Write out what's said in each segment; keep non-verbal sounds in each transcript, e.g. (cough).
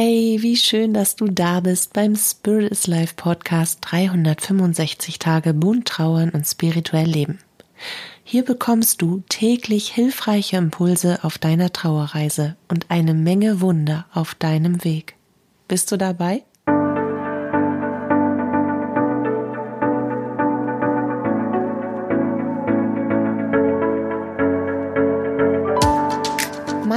Hey, wie schön, dass du da bist beim Spirit is Life Podcast 365 Tage bunt trauern und spirituell leben. Hier bekommst du täglich hilfreiche Impulse auf deiner Trauerreise und eine Menge Wunder auf deinem Weg. Bist du dabei?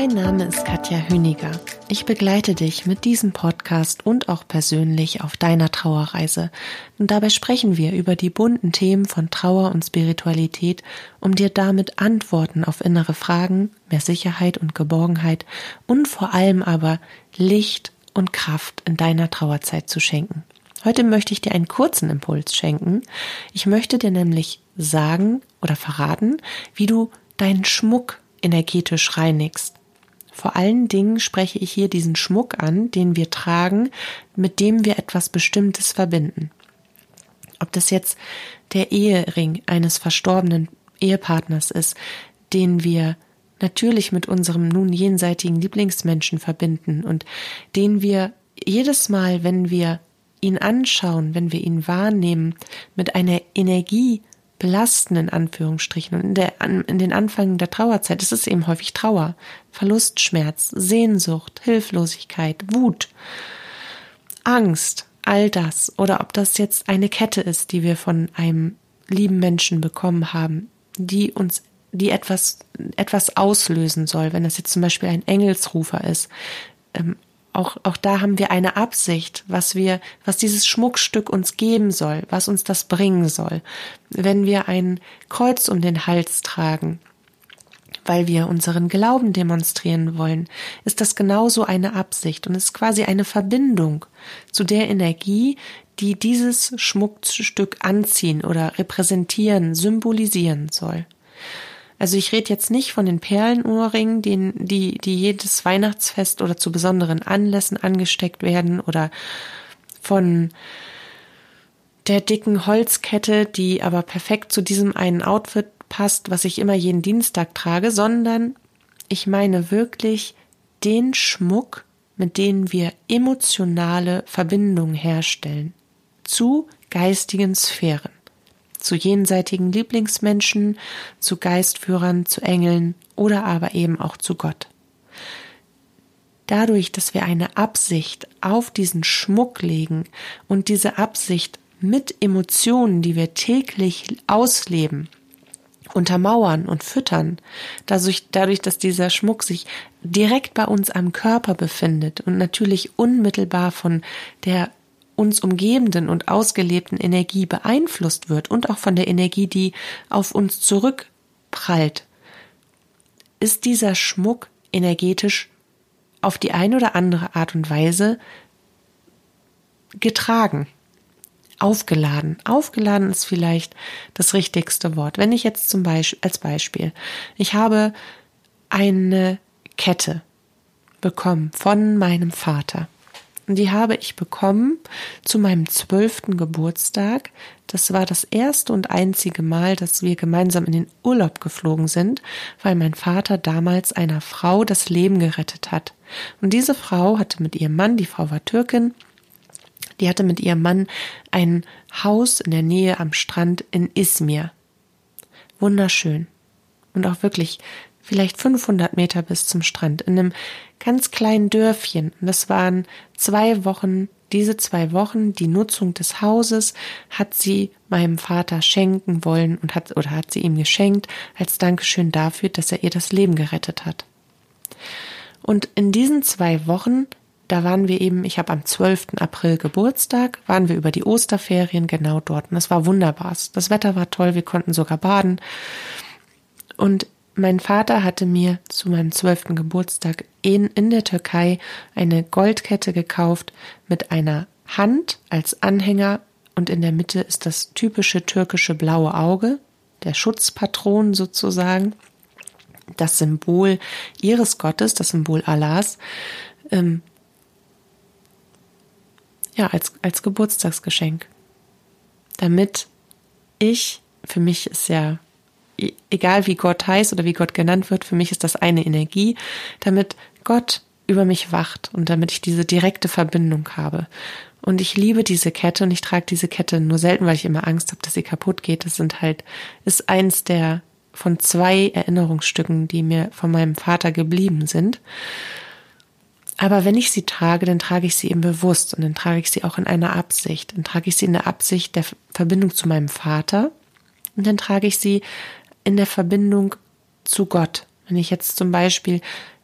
Mein Name ist Katja Hüniger. Ich begleite dich mit diesem Podcast und auch persönlich auf deiner Trauerreise. Und dabei sprechen wir über die bunten Themen von Trauer und Spiritualität, um dir damit Antworten auf innere Fragen, mehr Sicherheit und Geborgenheit und vor allem aber Licht und Kraft in deiner Trauerzeit zu schenken. Heute möchte ich dir einen kurzen Impuls schenken. Ich möchte dir nämlich sagen oder verraten, wie du deinen Schmuck energetisch reinigst. Vor allen Dingen spreche ich hier diesen Schmuck an, den wir tragen, mit dem wir etwas Bestimmtes verbinden. Ob das jetzt der Ehering eines verstorbenen Ehepartners ist, den wir natürlich mit unserem nun jenseitigen Lieblingsmenschen verbinden und den wir jedes Mal, wenn wir ihn anschauen, wenn wir ihn wahrnehmen, mit einer Energie belasten, in Anführungsstrichen. Und in, der, in den Anfängen der Trauerzeit ist es eben häufig Trauer, Verlust, Schmerz, Sehnsucht, Hilflosigkeit, Wut, Angst, all das. Oder ob das jetzt eine Kette ist, die wir von einem lieben Menschen bekommen haben, die uns die etwas, etwas auslösen soll, wenn das jetzt zum Beispiel ein Engelsrufer ist, ähm, auch, auch da haben wir eine Absicht, was wir, was dieses Schmuckstück uns geben soll, was uns das bringen soll. Wenn wir ein Kreuz um den Hals tragen, weil wir unseren Glauben demonstrieren wollen, ist das genauso eine Absicht und ist quasi eine Verbindung zu der Energie, die dieses Schmuckstück anziehen oder repräsentieren, symbolisieren soll. Also ich rede jetzt nicht von den Perlenohrringen, die, die, die jedes Weihnachtsfest oder zu besonderen Anlässen angesteckt werden oder von der dicken Holzkette, die aber perfekt zu diesem einen Outfit passt, was ich immer jeden Dienstag trage, sondern ich meine wirklich den Schmuck, mit dem wir emotionale Verbindungen herstellen zu geistigen Sphären zu jenseitigen Lieblingsmenschen, zu Geistführern, zu Engeln oder aber eben auch zu Gott. Dadurch, dass wir eine Absicht auf diesen Schmuck legen und diese Absicht mit Emotionen, die wir täglich ausleben, untermauern und füttern, dadurch, dadurch, dass dieser Schmuck sich direkt bei uns am Körper befindet und natürlich unmittelbar von der uns umgebenden und ausgelebten Energie beeinflusst wird und auch von der Energie, die auf uns zurückprallt, ist dieser Schmuck energetisch auf die eine oder andere Art und Weise getragen, aufgeladen. Aufgeladen ist vielleicht das richtigste Wort. Wenn ich jetzt zum Beispiel, als Beispiel, ich habe eine Kette bekommen von meinem Vater. Und die habe ich bekommen zu meinem zwölften Geburtstag. Das war das erste und einzige Mal, dass wir gemeinsam in den Urlaub geflogen sind, weil mein Vater damals einer Frau das Leben gerettet hat. Und diese Frau hatte mit ihrem Mann, die Frau war Türkin, die hatte mit ihrem Mann ein Haus in der Nähe am Strand in Izmir. Wunderschön. Und auch wirklich vielleicht 500 Meter bis zum Strand, in einem ganz kleinen Dörfchen. Und das waren zwei Wochen, diese zwei Wochen, die Nutzung des Hauses hat sie meinem Vater schenken wollen und hat, oder hat sie ihm geschenkt als Dankeschön dafür, dass er ihr das Leben gerettet hat. Und in diesen zwei Wochen da waren wir eben, ich habe am 12. April Geburtstag, waren wir über die Osterferien genau dort. Und es war wunderbar. Das Wetter war toll, wir konnten sogar baden. Und mein Vater hatte mir zu meinem zwölften Geburtstag in, in der Türkei eine Goldkette gekauft mit einer Hand als Anhänger und in der Mitte ist das typische türkische blaue Auge, der Schutzpatron sozusagen, das Symbol ihres Gottes, das Symbol Allahs, ähm, ja, als, als Geburtstagsgeschenk. Damit ich, für mich ist ja egal wie Gott heißt oder wie Gott genannt wird, für mich ist das eine Energie, damit Gott über mich wacht und damit ich diese direkte Verbindung habe. Und ich liebe diese Kette und ich trage diese Kette nur selten, weil ich immer Angst habe, dass sie kaputt geht. Das sind halt, ist eins der von zwei Erinnerungsstücken, die mir von meinem Vater geblieben sind. Aber wenn ich sie trage, dann trage ich sie eben bewusst und dann trage ich sie auch in einer Absicht. Dann trage ich sie in der Absicht der Verbindung zu meinem Vater und dann trage ich sie in der Verbindung zu Gott. Wenn ich jetzt zum Beispiel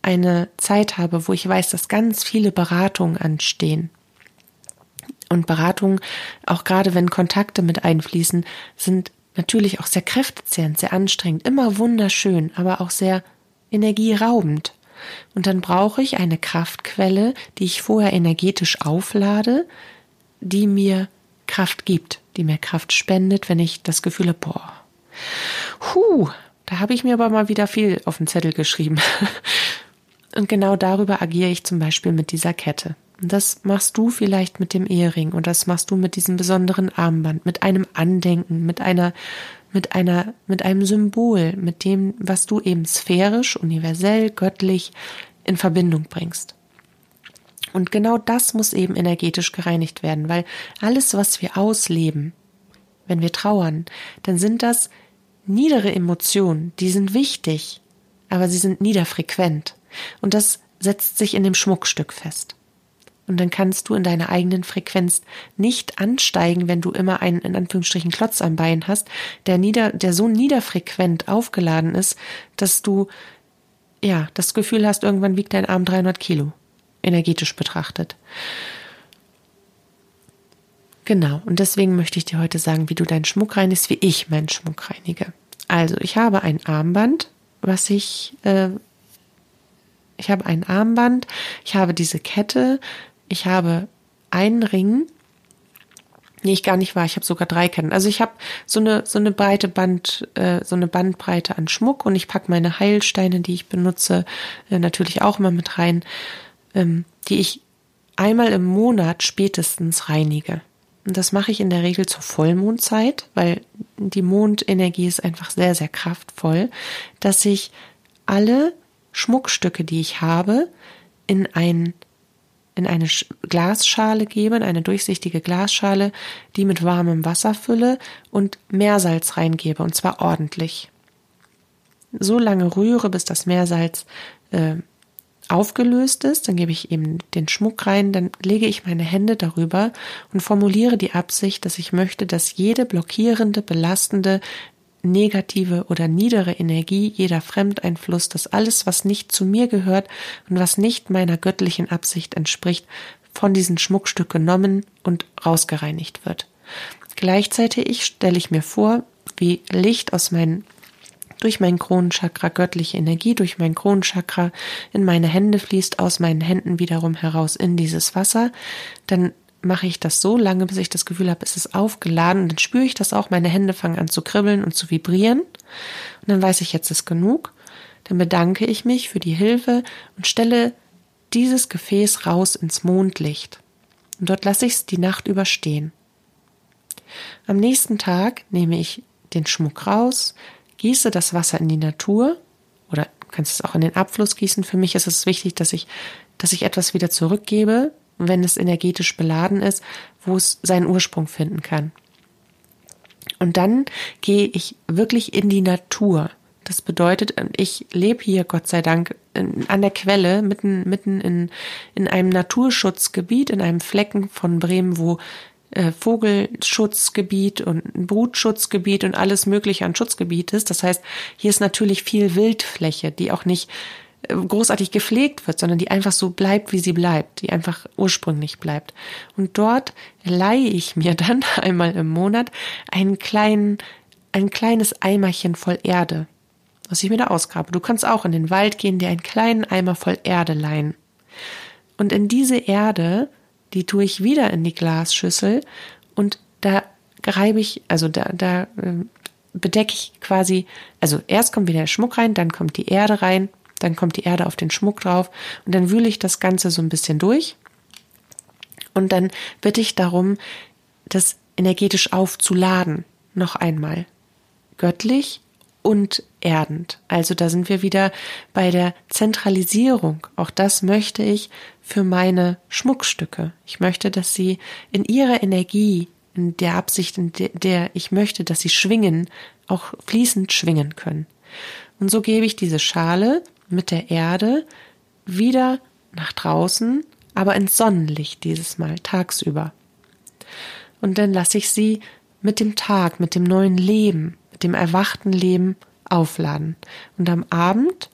eine Zeit habe, wo ich weiß, dass ganz viele Beratungen anstehen. Und Beratungen, auch gerade wenn Kontakte mit einfließen, sind natürlich auch sehr kräftezehrend, sehr anstrengend, immer wunderschön, aber auch sehr energieraubend. Und dann brauche ich eine Kraftquelle, die ich vorher energetisch auflade, die mir Kraft gibt, die mir Kraft spendet, wenn ich das Gefühl habe, boah, huh, da habe ich mir aber mal wieder viel auf den Zettel geschrieben. (laughs) Und genau darüber agiere ich zum Beispiel mit dieser Kette. Und das machst du vielleicht mit dem Ehering und das machst du mit diesem besonderen Armband, mit einem Andenken, mit einer, mit einer, mit einem Symbol, mit dem, was du eben sphärisch, universell, göttlich in Verbindung bringst. Und genau das muss eben energetisch gereinigt werden, weil alles, was wir ausleben, wenn wir trauern, dann sind das niedere Emotionen, die sind wichtig, aber sie sind niederfrequent. Und das setzt sich in dem Schmuckstück fest. Und dann kannst du in deiner eigenen Frequenz nicht ansteigen, wenn du immer einen, in Anführungsstrichen, Klotz am Bein hast, der nieder, der so niederfrequent aufgeladen ist, dass du, ja, das Gefühl hast, irgendwann wiegt dein Arm 300 Kilo, energetisch betrachtet. Genau. Und deswegen möchte ich dir heute sagen, wie du deinen Schmuck reinigst, wie ich meinen Schmuck reinige. Also, ich habe ein Armband, was ich, äh, ich habe ein Armband, ich habe diese Kette, ich habe einen Ring, Nee, ich gar nicht wahr. Ich habe sogar drei Ketten. Also ich habe so eine so eine breite Band, äh, so eine Bandbreite an Schmuck und ich packe meine Heilsteine, die ich benutze, äh, natürlich auch immer mit rein, ähm, die ich einmal im Monat spätestens reinige. Und das mache ich in der Regel zur Vollmondzeit, weil die Mondenergie ist einfach sehr, sehr kraftvoll, dass ich alle Schmuckstücke, die ich habe, in ein in eine Glasschale gebe, in eine durchsichtige Glasschale, die mit warmem Wasser fülle und Meersalz reingebe, und zwar ordentlich. So lange rühre, bis das Meersalz äh, aufgelöst ist, dann gebe ich eben den Schmuck rein, dann lege ich meine Hände darüber und formuliere die Absicht, dass ich möchte, dass jede blockierende, belastende, negative oder niedere Energie, jeder Fremdeinfluss, dass alles, was nicht zu mir gehört und was nicht meiner göttlichen Absicht entspricht, von diesem Schmuckstück genommen und rausgereinigt wird. Gleichzeitig stelle ich mir vor, wie Licht aus meinen durch mein Kronenchakra göttliche Energie, durch mein Kronenchakra in meine Hände fließt, aus meinen Händen wiederum heraus in dieses Wasser, dann mache ich das so lange, bis ich das Gefühl habe, es ist aufgeladen und dann spüre ich das auch, meine Hände fangen an zu kribbeln und zu vibrieren und dann weiß ich, jetzt ist genug. Dann bedanke ich mich für die Hilfe und stelle dieses Gefäß raus ins Mondlicht. Und dort lasse ich es die Nacht überstehen. Am nächsten Tag nehme ich den Schmuck raus, gieße das Wasser in die Natur oder du kannst es auch in den Abfluss gießen. Für mich ist es wichtig, dass ich, dass ich etwas wieder zurückgebe, wenn es energetisch beladen ist, wo es seinen Ursprung finden kann. Und dann gehe ich wirklich in die Natur. Das bedeutet, ich lebe hier, Gott sei Dank, an der Quelle, mitten, mitten in, in einem Naturschutzgebiet, in einem Flecken von Bremen, wo äh, Vogelschutzgebiet und ein Brutschutzgebiet und alles mögliche an Schutzgebiet ist. Das heißt, hier ist natürlich viel Wildfläche, die auch nicht äh, großartig gepflegt wird, sondern die einfach so bleibt, wie sie bleibt, die einfach ursprünglich bleibt. Und dort leihe ich mir (laughs) dann einmal im Monat einen kleinen, ein kleines Eimerchen voll Erde, was ich mir da ausgrabe. Du kannst auch in den Wald gehen, dir einen kleinen Eimer voll Erde leihen. Und in diese Erde die tue ich wieder in die Glasschüssel und da reibe ich, also da, da äh, bedecke ich quasi, also erst kommt wieder der Schmuck rein, dann kommt die Erde rein, dann kommt die Erde auf den Schmuck drauf und dann wühle ich das Ganze so ein bisschen durch und dann bitte ich darum, das energetisch aufzuladen, noch einmal, göttlich und erdend. Also da sind wir wieder bei der Zentralisierung. Auch das möchte ich für meine Schmuckstücke. Ich möchte, dass sie in ihrer Energie, in der Absicht, in der ich möchte, dass sie schwingen, auch fließend schwingen können. Und so gebe ich diese Schale mit der Erde wieder nach draußen, aber ins Sonnenlicht dieses Mal tagsüber. Und dann lasse ich sie mit dem Tag, mit dem neuen Leben, dem erwachten Leben aufladen. Und am Abend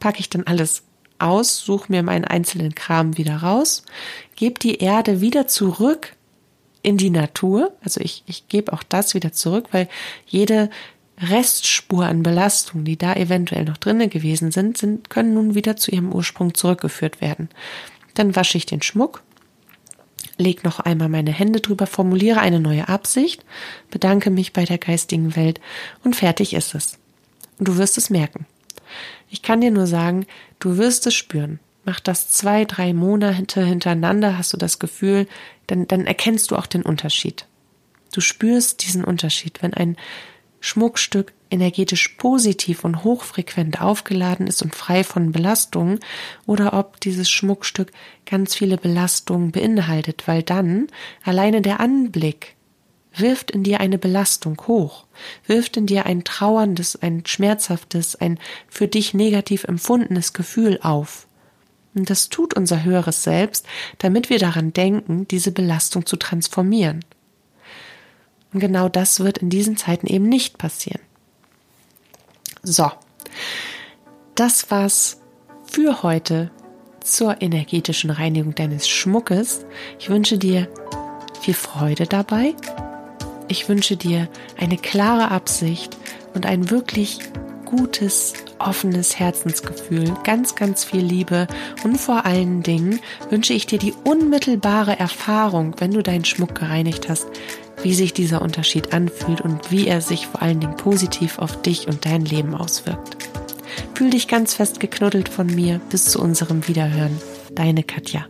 packe ich dann alles aus, suche mir meinen einzelnen Kram wieder raus, gebe die Erde wieder zurück in die Natur. Also ich, ich gebe auch das wieder zurück, weil jede Restspur an Belastung, die da eventuell noch drinne gewesen sind, sind, können nun wieder zu ihrem Ursprung zurückgeführt werden. Dann wasche ich den Schmuck, leg noch einmal meine Hände drüber, formuliere eine neue Absicht, bedanke mich bei der geistigen Welt und fertig ist es. Und du wirst es merken. Ich kann dir nur sagen, du wirst es spüren. Mach das zwei, drei Monate hintereinander, hast du das Gefühl, dann, dann erkennst du auch den Unterschied. Du spürst diesen Unterschied, wenn ein Schmuckstück energetisch positiv und hochfrequent aufgeladen ist und frei von Belastungen oder ob dieses Schmuckstück ganz viele Belastungen beinhaltet, weil dann alleine der Anblick wirft in dir eine Belastung hoch, wirft in dir ein trauerndes, ein schmerzhaftes, ein für dich negativ empfundenes Gefühl auf. Und das tut unser höheres Selbst, damit wir daran denken, diese Belastung zu transformieren. Und genau das wird in diesen Zeiten eben nicht passieren. So, das war's für heute zur energetischen Reinigung deines Schmuckes. Ich wünsche dir viel Freude dabei. Ich wünsche dir eine klare Absicht und ein wirklich gutes, offenes Herzensgefühl, ganz, ganz viel Liebe und vor allen Dingen wünsche ich dir die unmittelbare Erfahrung, wenn du deinen Schmuck gereinigt hast, wie sich dieser Unterschied anfühlt und wie er sich vor allen Dingen positiv auf dich und dein Leben auswirkt. Fühl dich ganz fest geknuddelt von mir bis zu unserem Wiederhören. Deine Katja.